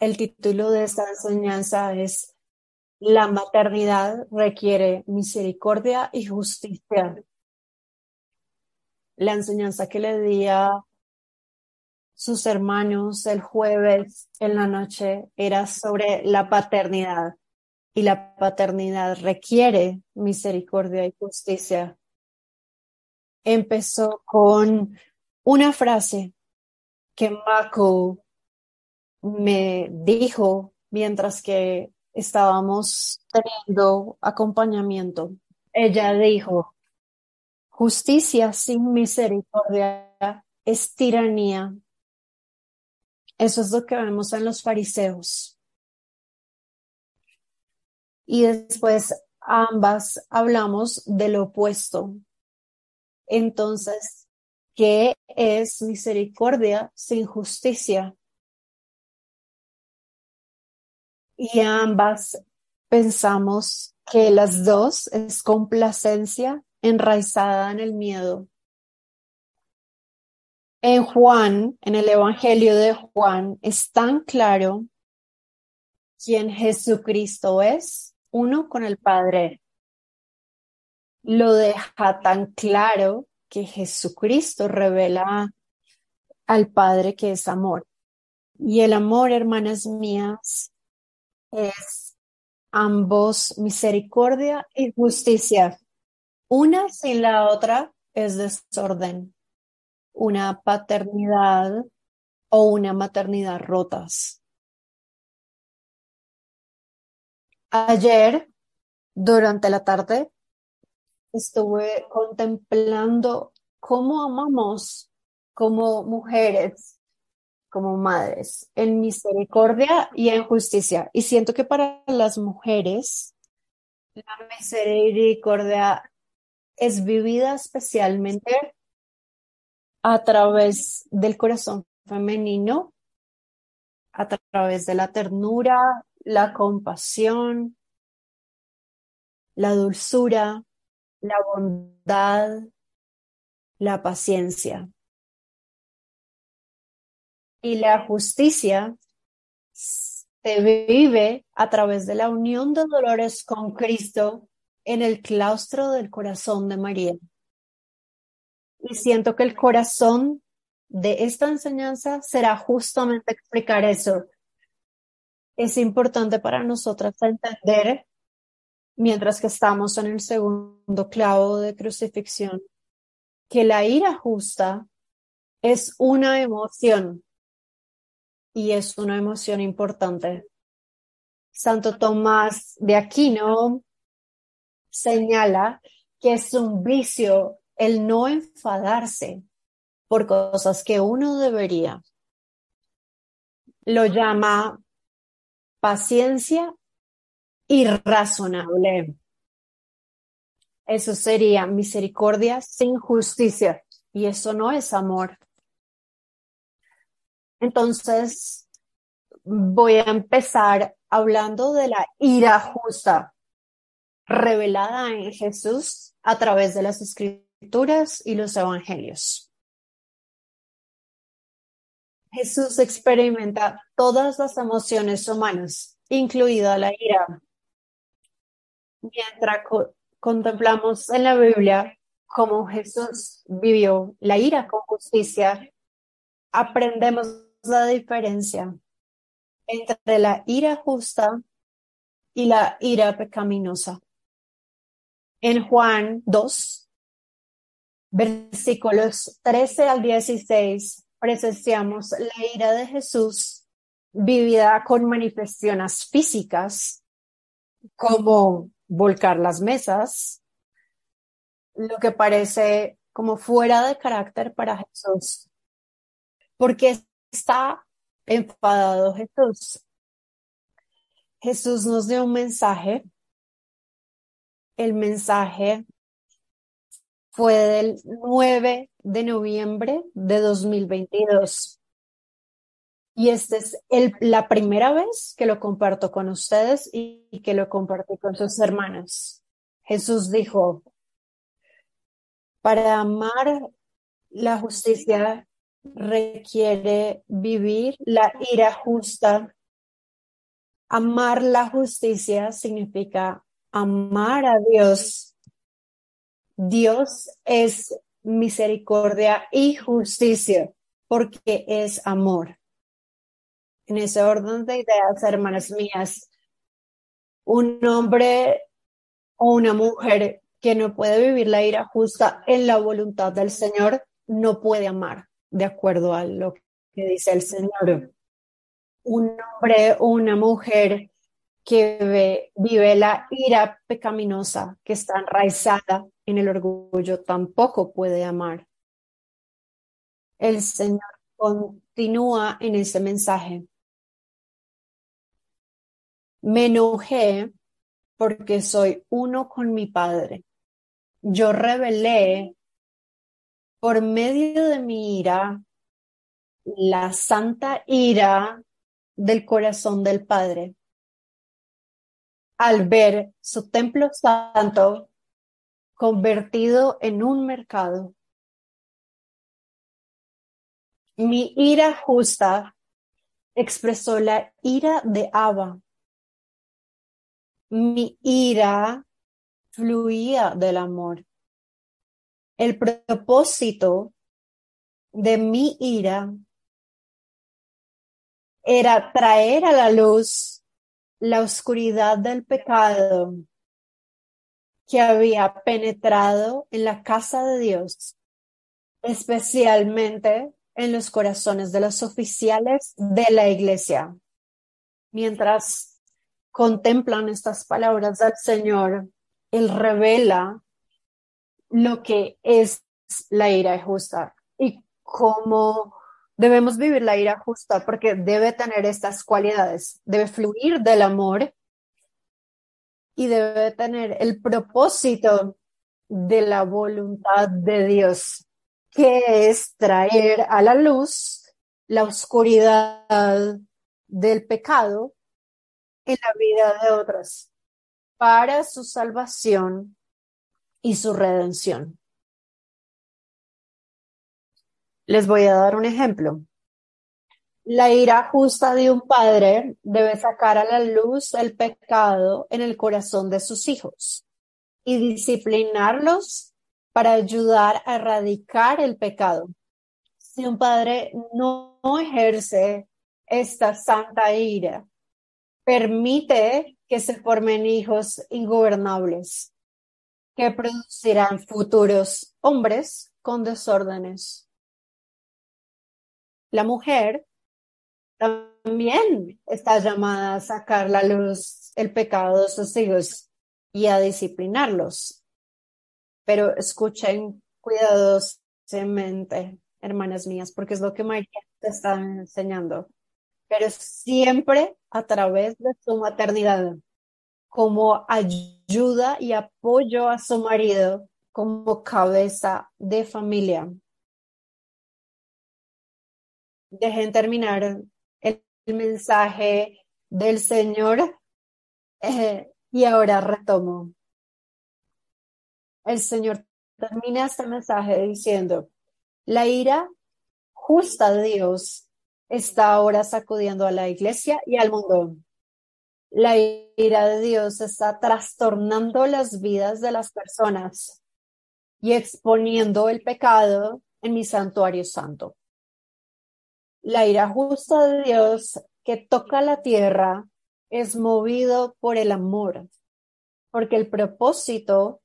El título de esta enseñanza es La maternidad requiere misericordia y justicia. La enseñanza que le di a sus hermanos el jueves en la noche era sobre la paternidad y la paternidad requiere misericordia y justicia. Empezó con una frase que Mako me dijo mientras que estábamos teniendo acompañamiento. Ella dijo, justicia sin misericordia es tiranía. Eso es lo que vemos en los fariseos. Y después ambas hablamos del opuesto. Entonces, ¿qué es misericordia sin justicia? Y ambas pensamos que las dos es complacencia enraizada en el miedo. En Juan, en el Evangelio de Juan, es tan claro quién Jesucristo es, uno con el Padre. Lo deja tan claro que Jesucristo revela al Padre que es amor. Y el amor, hermanas mías, es ambos misericordia y justicia. Una sin la otra es desorden, una paternidad o una maternidad rotas. Ayer, durante la tarde, estuve contemplando cómo amamos como mujeres como madres, en misericordia y en justicia. Y siento que para las mujeres, la misericordia es vivida especialmente a través del corazón femenino, a través de la ternura, la compasión, la dulzura, la bondad, la paciencia. Y la justicia se vive a través de la unión de dolores con Cristo en el claustro del corazón de María. Y siento que el corazón de esta enseñanza será justamente explicar eso. Es importante para nosotras entender, mientras que estamos en el segundo clavo de crucifixión, que la ira justa es una emoción y es una emoción importante. Santo Tomás de Aquino señala que es un vicio el no enfadarse por cosas que uno debería. Lo llama paciencia irrazonable. Eso sería misericordia sin justicia. Y eso no es amor. Entonces, voy a empezar hablando de la ira justa revelada en Jesús a través de las escrituras y los evangelios. Jesús experimenta todas las emociones humanas, incluida la ira. Mientras contemplamos en la Biblia cómo Jesús vivió la ira con justicia, aprendemos la diferencia entre la ira justa y la ira pecaminosa. En Juan 2, versículos 13 al 16, presenciamos la ira de Jesús vivida con manifestaciones físicas como volcar las mesas, lo que parece como fuera de carácter para Jesús, porque está enfadado Jesús. Jesús nos dio un mensaje. El mensaje fue del 9 de noviembre de 2022. Y esta es la primera vez que lo comparto con ustedes y, que lo comparto con sus hermanos. Jesús dijo, para amar la justicia requiere vivir la ira justa Amar la justicia significa amar a Dios. Dios es misericordia y justicia porque es amor. En ese orden de ideas, hermanas mías, un hombre o una mujer que no puede vivir la ira justa en la voluntad del Señor no puede amar de acuerdo a lo que dice el Señor un hombre o una mujer que vive la ira pecaminosa que está enraizada en el orgullo tampoco puede amar. El Señor continúa en ese mensaje. Me enojé porque soy uno con mi Padre. Yo revelé por medio de mi ira la santa ira del corazón del Padre. Al ver su templo santo convertido en un mercado. Mi ira justa expresó la ira de Abba. Mi ira fluía del amor. El propósito de mi ira era traer a la luz la oscuridad del pecado que había penetrado en la casa de Dios, especialmente en los corazones de los oficiales de la iglesia. Mientras contemplan estas palabras del Señor, Él revela lo que es la ira justa y cómo Debemos vivir la ira justa porque debe tener estas cualidades, debe fluir del amor y debe tener el propósito de la voluntad de Dios, que es traer a la luz la oscuridad del pecado en la vida de otros para su salvación y su redención. Les voy a dar un ejemplo. La ira justa de un padre debe sacar a la luz el pecado en el corazón de sus hijos y disciplinarlos para ayudar a erradicar el pecado. Si un padre no ejerce esta santa ira, permite que se formen hijos ingobernables que producirán futuros hombres con desórdenes. La mujer también está llamada a sacar la luz el pecado de sus hijos y a disciplinarlos. Pero escuchen cuidadosamente, hermanas mías, porque es lo que María te está enseñando. Pero siempre a través de su maternidad, como ayuda y apoyo a su marido como cabeza de familia dejen terminar el, mensaje del Señor eh, y ahora retomo. El Señor termina este mensaje diciendo, la ira justa de Dios está ahora sacudiendo a la iglesia y al mundo. La ira de Dios está trastornando las vidas de las personas y exponiendo el pecado en mi santuario santo. La ira justa de Dios que toca la tierra es movido por el amor, porque el propósito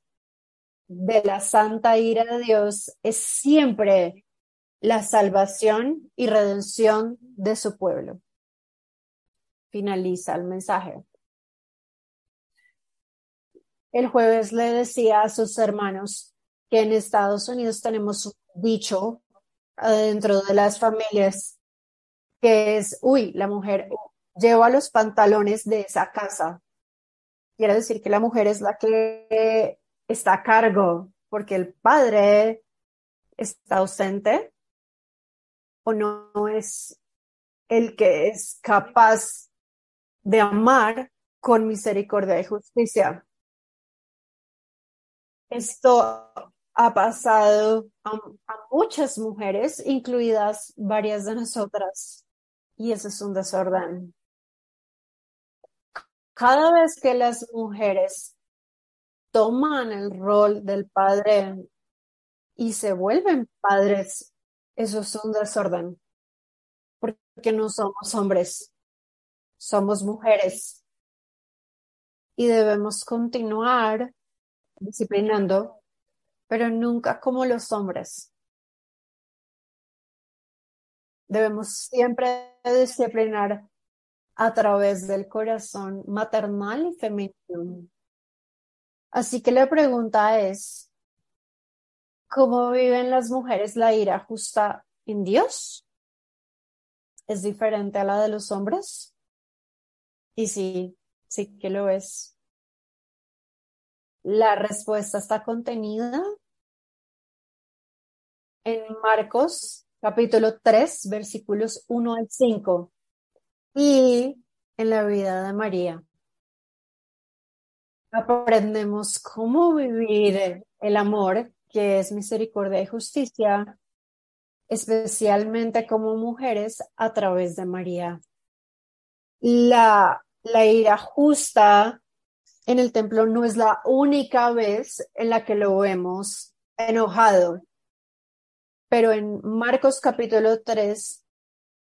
de la santa ira de Dios es siempre la salvación y redención de su pueblo. Finaliza el mensaje. El jueves le decía a sus hermanos que en Estados Unidos tenemos un dicho dentro de las familias que es, uy, la mujer lleva los pantalones de esa casa. Quiere decir que la mujer es la que está a cargo, porque el padre está ausente o no es el que es capaz de amar con misericordia y justicia. Esto ha pasado a, muchas mujeres, incluidas varias de nosotras y ese es un desorden. Cada vez que las mujeres toman el rol del padre y se vuelven padres, eso es un desorden, porque no somos hombres, somos mujeres y debemos continuar disciplinando, pero nunca como los hombres. Debemos siempre disciplinar a través del corazón maternal y femenino. Así que la pregunta es, ¿cómo viven las mujeres la ira justa en Dios? ¿Es diferente a la de los hombres? Y sí, sí que lo es. La respuesta está contenida en Marcos capítulo 3, versículos 1 al 5 y en la vida de María. Aprendemos cómo vivir el amor, que es misericordia y justicia, especialmente como mujeres a través de María. La, ira justa en el templo no es la única vez en la que lo vemos enojado. Pero en Marcos capítulo 3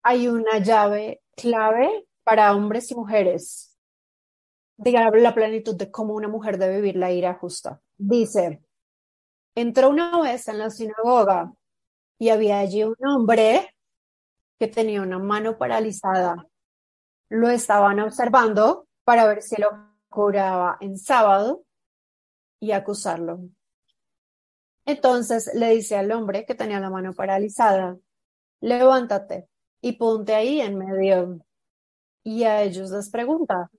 hay una llave clave para hombres y mujeres. Diga la plenitud de cómo una mujer debe vivir la ira justa. Dice, entró una vez en la sinagoga y había allí un hombre que tenía una mano paralizada. Lo estaban observando para ver si lo curaba en sábado y acusarlo. Entonces le dice al hombre que tenía la mano paralizada, levántate y ponte ahí en medio. Y a ellos les pregunta,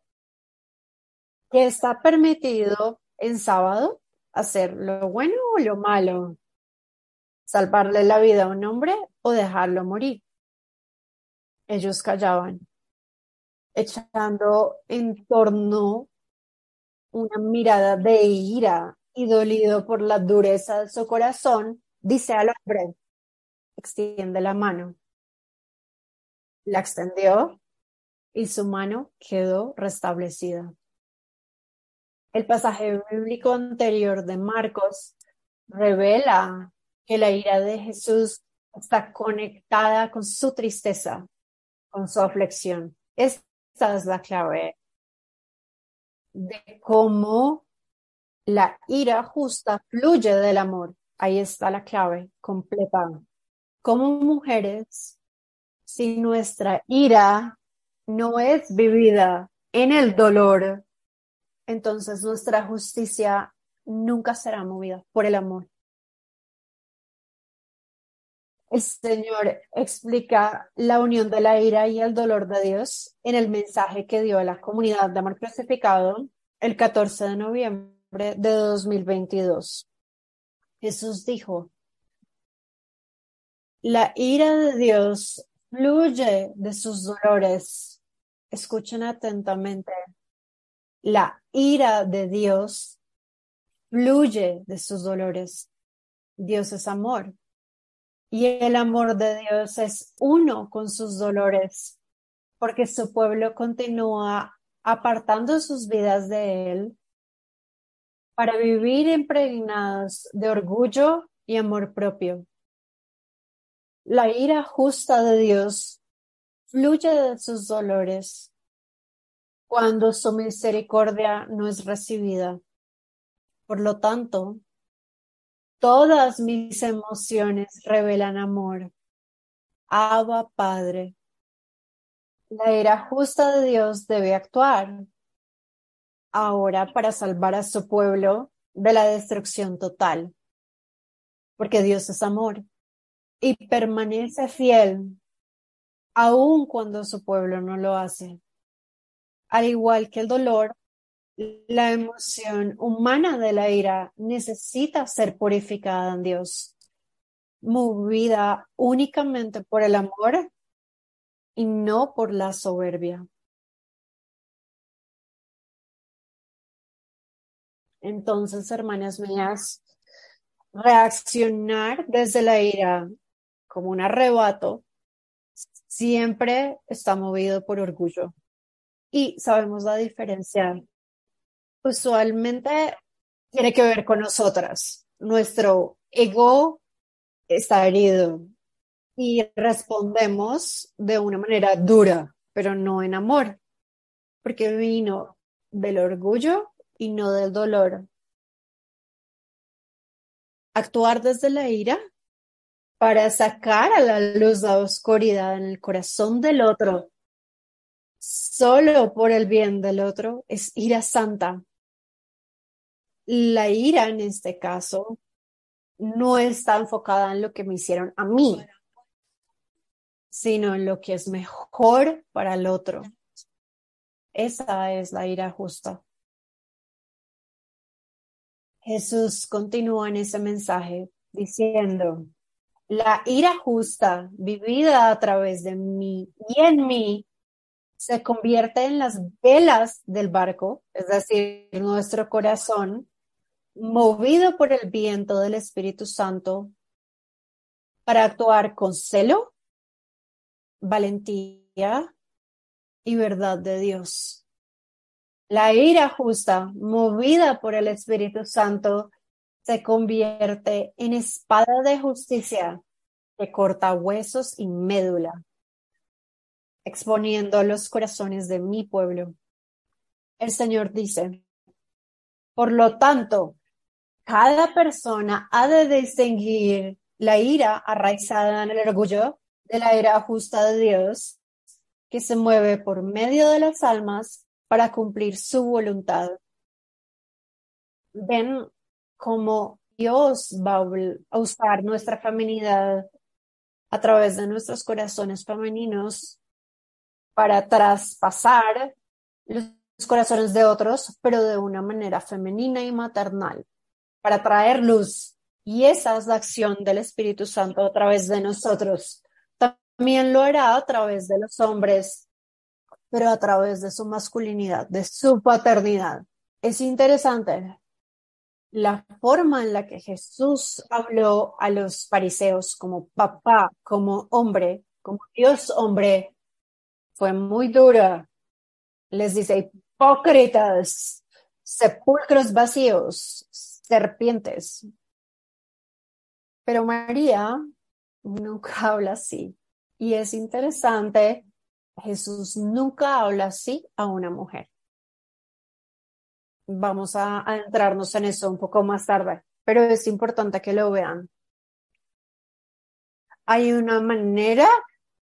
¿qué está permitido en sábado? ¿Hacer lo bueno o lo malo? ¿Salvarle la vida a un hombre o dejarlo morir? Ellos callaban, echando en torno una mirada de ira y dolido por la dureza de su corazón, dice al hombre, extiende la mano. La extendió y su mano quedó restablecida. El pasaje bíblico anterior de Marcos revela que la ira de Jesús está conectada con su tristeza, con su aflicción. Esta es la clave de cómo la ira justa fluye del amor. Ahí está la clave completa. Como mujeres, si nuestra ira no es vivida en el dolor, entonces nuestra justicia nunca será movida por el amor. El Señor explica la unión de la ira y el dolor de Dios en el mensaje que dio a la comunidad de amor crucificado el 14 de noviembre de 2022. Jesús dijo, la ira de Dios fluye de sus dolores. Escuchen atentamente. La ira de Dios fluye de sus dolores. Dios es amor. Y el amor de Dios es uno con sus dolores, porque su pueblo continúa apartando sus vidas de Él para vivir impregnados de orgullo y amor propio. La ira justa de Dios fluye de sus dolores cuando su misericordia no es recibida. Por lo tanto, todas mis emociones revelan amor. Abba Padre. La ira justa de Dios debe actuar ahora para salvar a su pueblo de la destrucción total. Porque Dios es amor y permanece fiel aun cuando su pueblo no lo hace. Al igual que el dolor, la emoción humana de la ira necesita ser purificada en Dios, movida únicamente por el amor y no por la soberbia. Entonces, hermanas mías, reaccionar desde la ira como un arrebato siempre está movido por orgullo. y sabemos la diferencia. Usualmente tiene que ver con nosotras. Nuestro ego está herido y respondemos de una manera dura, pero no en amor, porque vino del orgullo y no del dolor. Actuar desde la ira para sacar a la luz la oscuridad en el corazón del otro, solo por el bien del otro, es ira santa. La ira en este caso no está enfocada en lo que me hicieron a mí, sino en lo que es mejor para el otro. Esa es la ira justa. Jesús continúa en ese mensaje diciendo, la ira justa vivida a través de mí y en mí se convierte en las velas del barco, es decir, nuestro corazón, movido por el viento del Espíritu Santo para actuar con celo, valentía y verdad de Dios. La ira justa, movida por el Espíritu Santo, se convierte en espada de justicia que corta huesos y médula, exponiendo los corazones de mi pueblo. El Señor dice, por lo tanto, cada persona ha de distinguir la ira arraizada en el orgullo de la ira justa de Dios, que se mueve por medio de las almas para cumplir su voluntad. Ven cómo Dios va a usar nuestra feminidad a través de nuestros corazones femeninos para traspasar los corazones de otros, pero de una manera femenina y maternal, para traer luz. Y esa es la acción del Espíritu Santo a través de nosotros. También lo hará a través de los hombres, pero a través de su masculinidad, de su paternidad. Es interesante la forma en la que Jesús habló a los fariseos como papá, como hombre, como Dios hombre, fue muy dura. Les dice, hipócritas, sepulcros vacíos, serpientes. Pero María nunca habla así. Y es interesante, Jesús nunca habla así a una mujer. Vamos a adentrarnos en eso un poco más tarde, pero es importante que lo vean. Hay una manera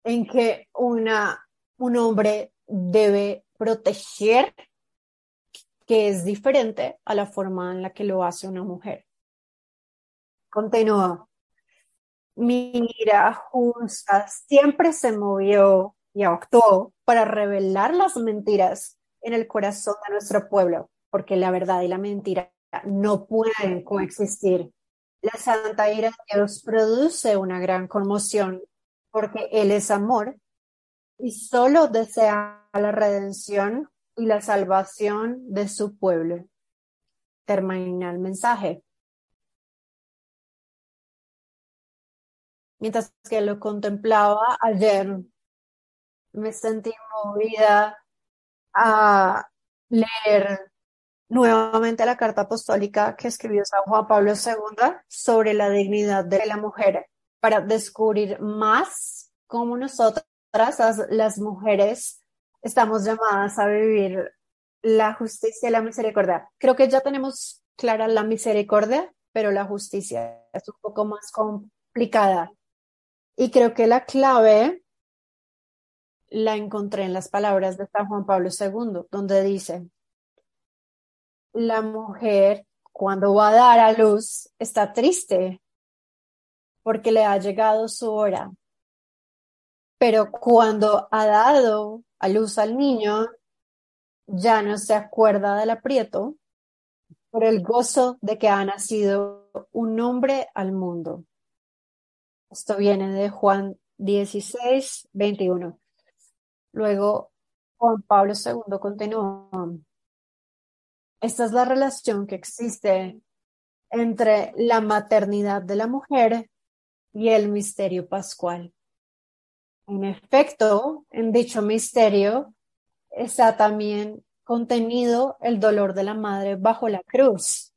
en que una, un hombre debe proteger que es diferente a la forma en la que lo hace una mujer. Continúa. Mira, justa siempre se movió y actuó para revelar las mentiras en el corazón de nuestro pueblo porque la verdad y la mentira no pueden coexistir. La santa ira de Dios produce una gran conmoción porque Él es amor y solo desea la redención y la salvación de su pueblo. Termina el mensaje. Mientras que lo contemplaba ayer, me sentí movida a leer nuevamente la carta apostólica que escribió San Juan Pablo II sobre la dignidad de la mujer para descubrir más cómo nosotras, las mujeres, estamos llamadas a vivir la justicia y la misericordia. Creo que ya tenemos clara la misericordia, pero la justicia es un poco más complicada. Y creo que la clave la encontré en las palabras de San Juan Pablo II, donde dice, la mujer cuando va a dar a luz está triste porque le ha llegado su hora. Pero cuando ha dado a luz al niño, ya no se acuerda del aprieto por el gozo de que ha nacido un hombre al mundo. Esto viene de Juan 16, 21. Luego Juan Pablo II continuó. Esta es la relación que existe entre la maternidad de la mujer y el misterio pascual. En efecto, en dicho misterio, está también contenido el dolor de la madre bajo la cruz.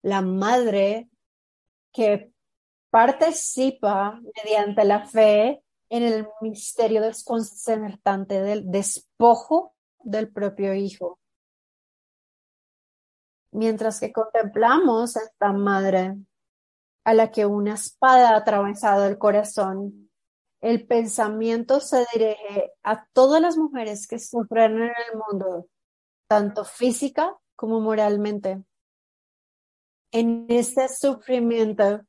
La madre que participa mediante la fe en el misterio desconcertante del despojo del propio hijo. Mientras que contemplamos a esta madre a la que una espada ha atravesado el corazón, el pensamiento se dirige a todas las mujeres que sufren en el mundo, tanto física como moralmente. En este sufrimiento,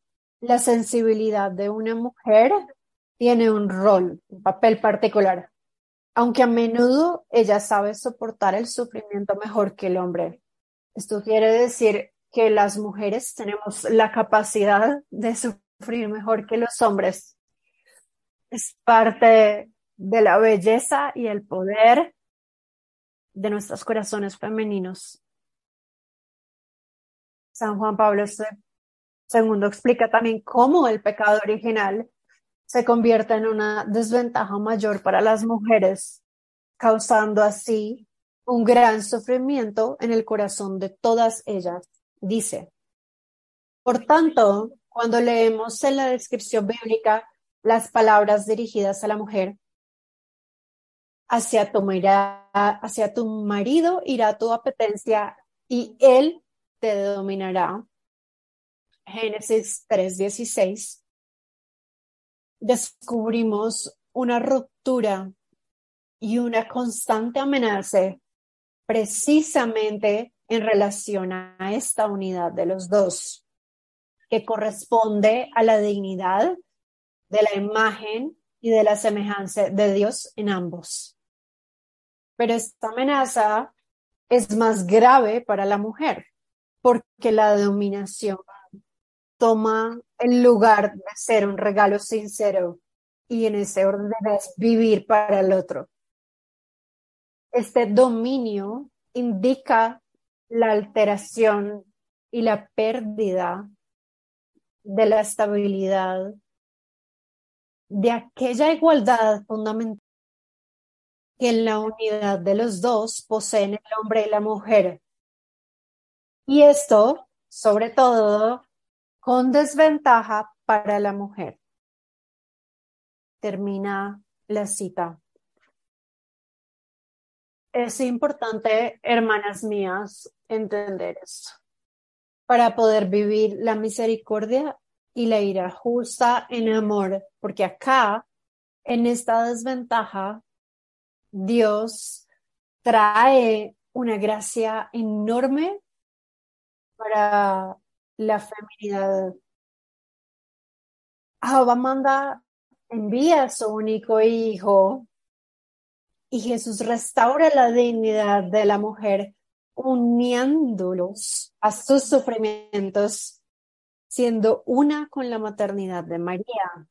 la sensibilidad de una mujer tiene un rol, un papel particular, aunque a menudo ella sabe soportar el sufrimiento mejor que el hombre. Esto quiere decir que las mujeres tenemos la capacidad de sufrir mejor que los hombres. Es parte de la belleza y el poder de nuestros corazones femeninos. San Juan Pablo II explica también cómo el pecado original se convierte en una desventaja mayor para las mujeres, causando así un gran sufrimiento en el corazón de todas ellas. Dice, por tanto, cuando leemos en la descripción bíblica las palabras dirigidas a la mujer, hacia tu, marido irá tu apetencia y él te dominará. Génesis 3:16 descubrimos una ruptura y una constante amenaza precisamente en relación a esta unidad de los dos, que corresponde a la dignidad de la imagen y de la semejanza de Dios en ambos. Pero esta amenaza es más grave para la mujer, porque la dominación toma el lugar de ser un regalo sincero y en ese orden es vivir para el otro. Este dominio indica la alteración y la pérdida de la estabilidad de aquella igualdad fundamental que en la unidad de los dos poseen el hombre y la mujer. Y esto, sobre todo, con desventaja para la mujer. Termina la cita. Es importante, hermanas mías, entender esto para poder vivir la misericordia y la ira justa en amor, porque acá, en esta desventaja, Dios trae una gracia enorme para la feminidad. Jehová manda, envía a su único hijo y Jesús restaura la dignidad de la mujer uniéndolos a sus sufrimientos, siendo una con la maternidad de María.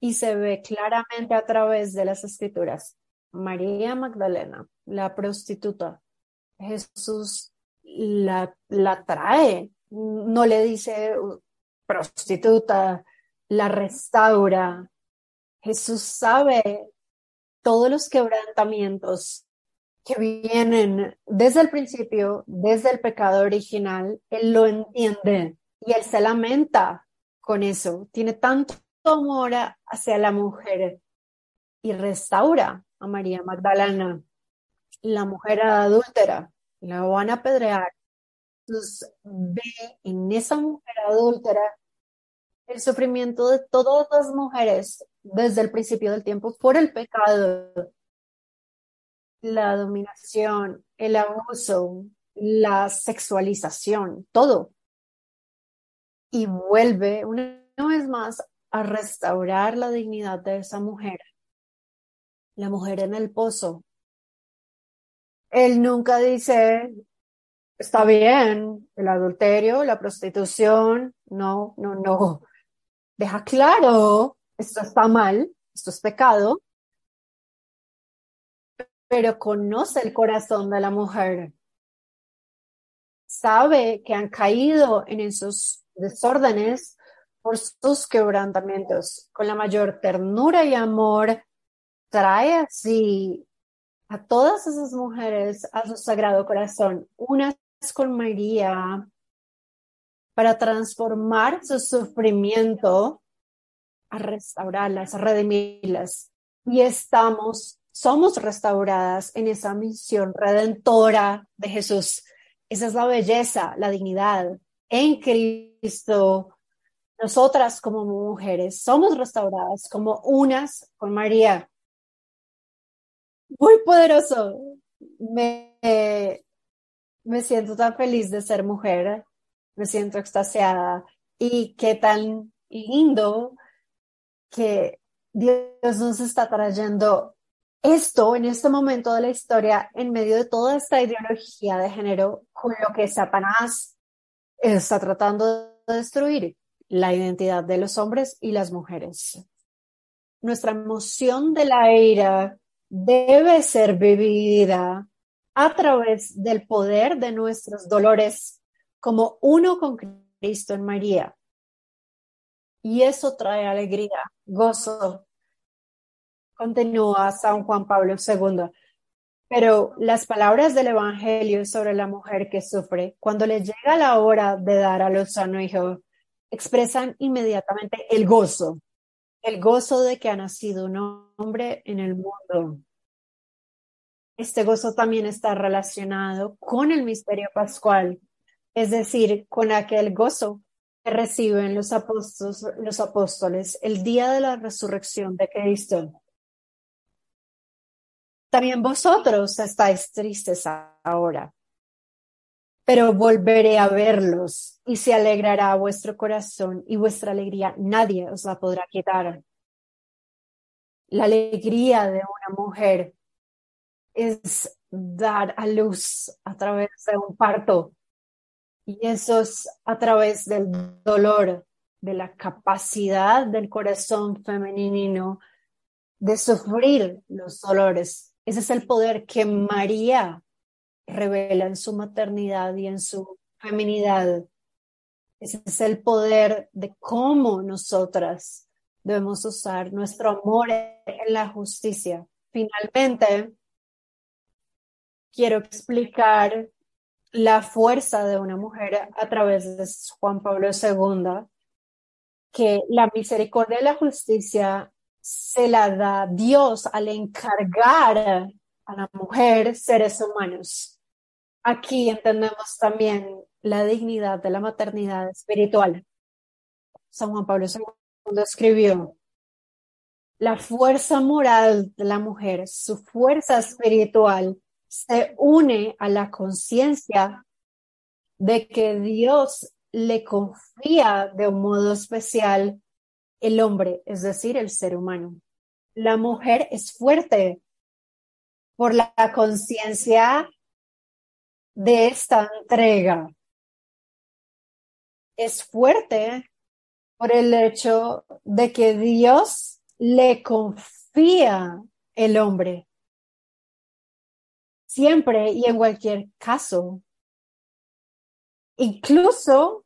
Y se ve claramente a través de las escrituras. María Magdalena, la prostituta, Jesús la, la trae, no le dice uh, prostituta, la restaura. Jesús sabe todos los quebrantamientos que vienen desde el principio, desde el pecado original, Él lo entiende y Él se lamenta con eso. Tiene tanto amor hacia la mujer y restaura a María Magdalena, la mujer adúltera la van a apedrear. Entonces ve en esa mujer adúltera el sufrimiento de todas las mujeres desde el principio del tiempo por el pecado, la dominación, el abuso, la sexualización, todo. Y vuelve una vez más a restaurar la dignidad de esa mujer. La mujer en el pozo, él nunca dice, está bien, el adulterio, la prostitución, no, no, no. Deja claro, esto está mal, esto es pecado, pero conoce el corazón de la mujer. Sabe que han caído en esos desórdenes por sus quebrantamientos. Con la mayor ternura y amor, trae así a todas esas mujeres a su sagrado corazón, unas con María, para transformar su sufrimiento, a restaurarlas, a redimirlas. Y estamos, somos restauradas en esa misión redentora de Jesús. Esa es la belleza, la dignidad en Cristo. Nosotras como mujeres somos restauradas como unas con María. Muy poderoso. Me, me siento tan feliz de ser mujer me siento extasiada y qué tan lindo que Dios nos está trayendo esto en este momento de la historia en medio de toda esta ideología de género con lo que Satanás está tratando de destruir la identidad de los hombres y las mujeres. Nuestra emoción de la ira debe ser vivida a través del poder de nuestros dolores como uno con Cristo en María. Y eso trae alegría, gozo. Continúa San Juan Pablo II. Pero las palabras del Evangelio sobre la mujer que sufre, cuando le llega la hora de dar a los sano hijo, expresan inmediatamente el gozo, el gozo de que ha nacido un hombre en el mundo. Este gozo también está relacionado con el misterio pascual, es decir, con aquel gozo que reciben los apóstoles, los apóstoles el día de la resurrección de Cristo. También vosotros estáis tristes ahora, pero volveré a verlos y se alegrará vuestro corazón y vuestra alegría nadie os la podrá quitar. La alegría de una mujer es dar a luz a través de un parto, y eso es a través del dolor, de la capacidad del corazón femenino de sufrir los dolores. Ese es el poder que María revela en su maternidad y en su feminidad. Ese es el poder de cómo nosotras debemos usar nuestro amor en la justicia. Finalmente, quiero explicar la fuerza de una mujer a través de Juan Pablo II, que la misericordia y la justicia se la da Dios al encargar a la mujer seres humanos. Aquí entendemos también la dignidad de la maternidad espiritual. San Juan Pablo II escribió, la fuerza moral de la mujer, su fuerza espiritual, se une a la conciencia de que Dios le confía de un modo especial el hombre, es decir, el ser humano. La mujer es fuerte por la conciencia de esta entrega. Es fuerte por el hecho de que Dios le confía el hombre siempre y en cualquier caso, incluso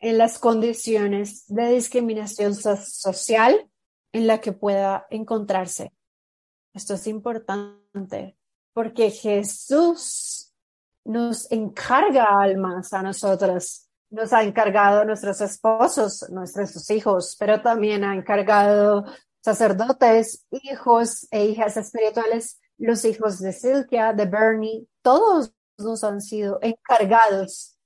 en las condiciones de discriminación social en la que pueda encontrarse. Esto es importante porque Jesús nos encarga almas a nosotros. Nos ha encargado nuestros esposos, nuestros hijos, pero también ha encargado sacerdotes, hijos e hijas espirituales los hijos de Silvia, de Bernie, todos nos han sido encargados.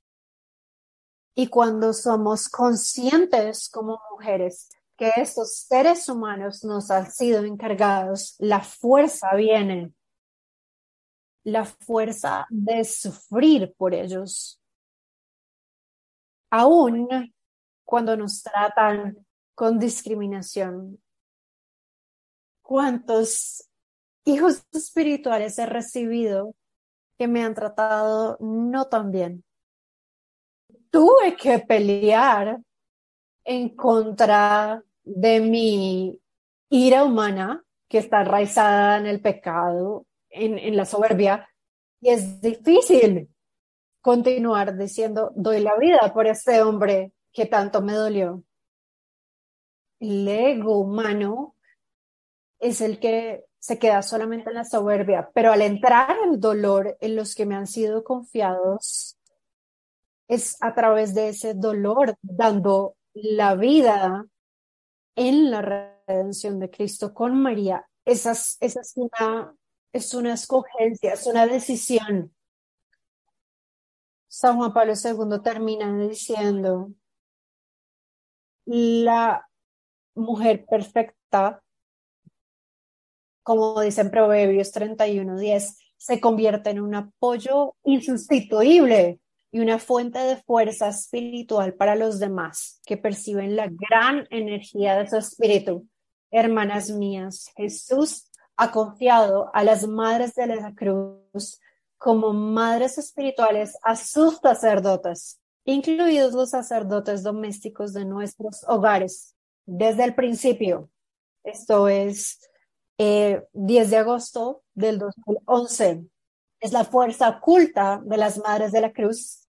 Y cuando somos conscientes como mujeres que estos seres humanos nos han sido encargados, la fuerza viene, la fuerza de sufrir por ellos. Aún cuando nos tratan con discriminación. ¿Cuántos hijos espirituales he recibido que me han tratado no tan bien. Tuve que pelear en contra de mi ira humana que está arraizada en el pecado, en, en la soberbia, y es difícil continuar diciendo, doy la vida por este hombre que tanto me dolió. El ego humano es el que se queda solamente en la soberbia, pero al entrar el dolor en los que me han sido confiados, es a través de ese dolor dando la vida en la redención de Cristo con María. Esa es, es una, es una escogencia, es una decisión. San Juan Pablo II termina diciendo, la mujer perfecta como dicen Proverbios 31:10, se convierte en un apoyo insustituible y una fuente de fuerza espiritual para los demás que perciben la gran energía de su espíritu. Hermanas mías, Jesús ha confiado a las madres de la cruz como madres espirituales a sus sacerdotes, incluidos los sacerdotes domésticos de nuestros hogares, desde el principio. Esto es 10 eh, de agosto del 2011. Es la fuerza oculta de las Madres de la Cruz,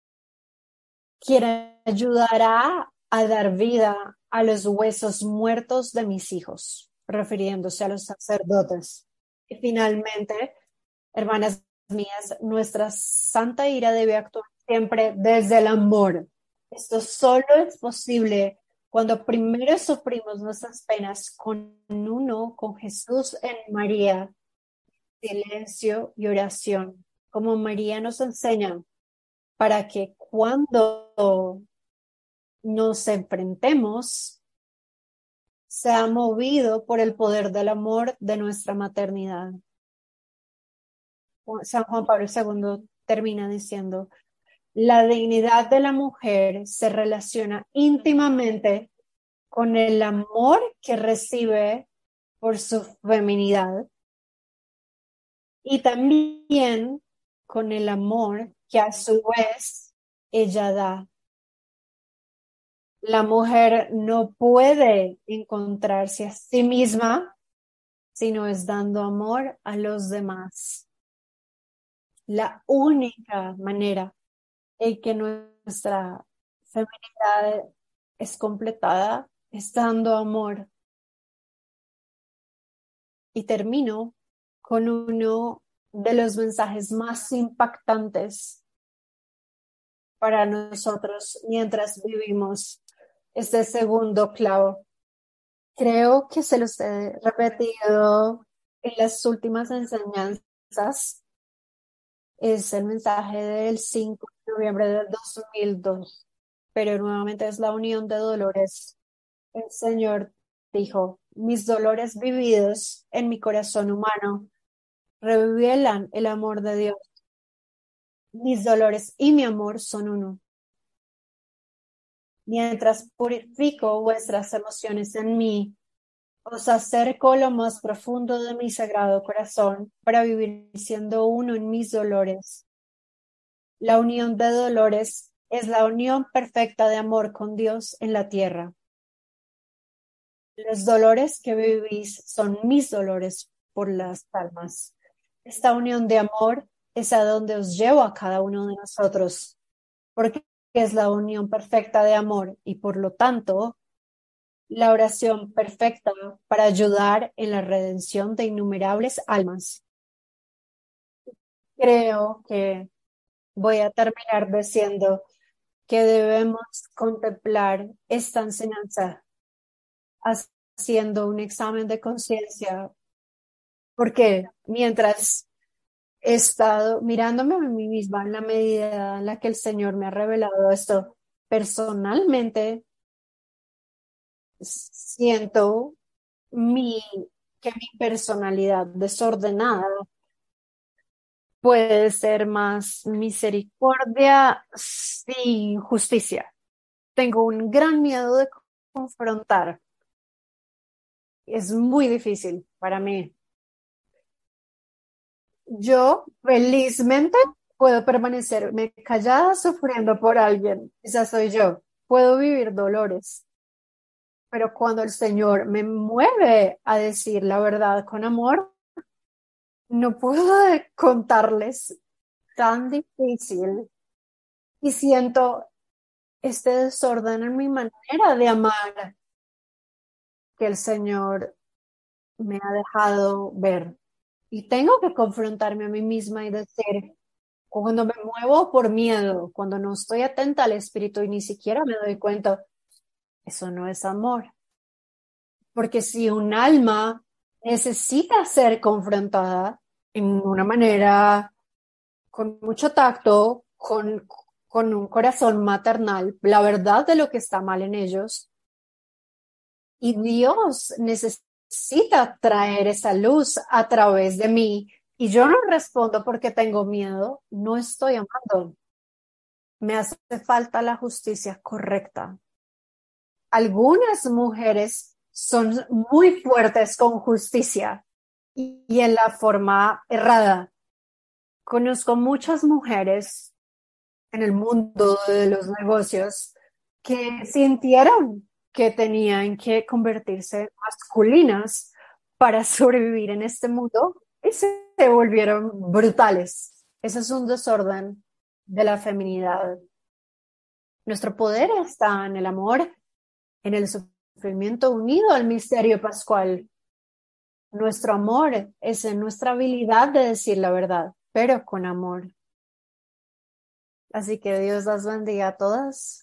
quien ayudará a dar vida a los huesos muertos de mis hijos, refiriéndose a los sacerdotes. Y finalmente, hermanas mías, nuestra santa ira debe actuar siempre desde el amor. Esto solo es posible cuando primero sufrimos nuestras penas con uno, con Jesús en María, silencio y oración, como María nos enseña, para que cuando nos enfrentemos, sea movido por el poder del amor de nuestra maternidad. San Juan Pablo II termina diciendo, la dignidad de la mujer se relaciona íntimamente con el amor que recibe por su feminidad y también con el amor que a su vez ella da. La mujer no puede encontrarse a sí misma si no es dando amor a los demás. La única manera y que nuestra feminidad es completada estando amor. Y termino con uno de los mensajes más impactantes para nosotros mientras vivimos este segundo clavo. Creo que se los he repetido en las últimas enseñanzas es el mensaje del 5 de noviembre del 2002, pero nuevamente es la unión de dolores. El Señor dijo, mis dolores vividos en mi corazón humano revelan el amor de Dios. Mis dolores y mi amor son uno. Mientras purifico vuestras emociones en mí, os acerco lo más profundo de mi sagrado corazón para vivir siendo uno en mis dolores. La unión de dolores es la unión perfecta de amor con Dios en la tierra. Los dolores que vivís son mis dolores por las almas. Esta unión de amor es a donde os llevo a cada uno de nosotros, porque es la unión perfecta de amor y por lo tanto la oración perfecta para ayudar en la redención de innumerables almas. Creo que voy a terminar diciendo que debemos contemplar esta enseñanza haciendo un examen de conciencia, porque mientras he estado mirándome a mí misma en la medida en la que el Señor me ha revelado esto personalmente, siento mi, que mi personalidad desordenada puede ser más misericordia sin justicia. Tengo un gran miedo de confrontar. Es muy difícil para mí. Yo felizmente puedo permanecerme callada sufriendo por alguien. Esa soy yo. Puedo vivir dolores pero cuando el Señor me mueve a decir la verdad con amor, no puedo contarles tan difícil y siento este desorden en mi manera de amar que el Señor me ha dejado ver Y tengo que confrontarme a mí misma y decir, cuando me muevo por miedo, cuando no estoy atenta al espíritu y ni siquiera me doy cuenta, eso no es amor. Porque si un alma necesita ser confrontada en una manera con mucho tacto, con, con un corazón maternal, la verdad de lo que está mal en ellos, y Dios necesita traer esa luz a través de mí y yo no respondo porque tengo miedo, no estoy amando. Me hace falta la justicia correcta. Algunas mujeres son muy fuertes con justicia y, en la forma errada. Conozco muchas mujeres en el mundo de los negocios que sintieron que tenían que convertirse masculinas para sobrevivir en este mundo y se volvieron brutales. Ese es un desorden de la feminidad. Nuestro poder está en el amor, en el sufrimiento unido al misterio pascual. Nuestro amor es en nuestra habilidad de decir la verdad, pero con amor. Así que Dios las bendiga a todas.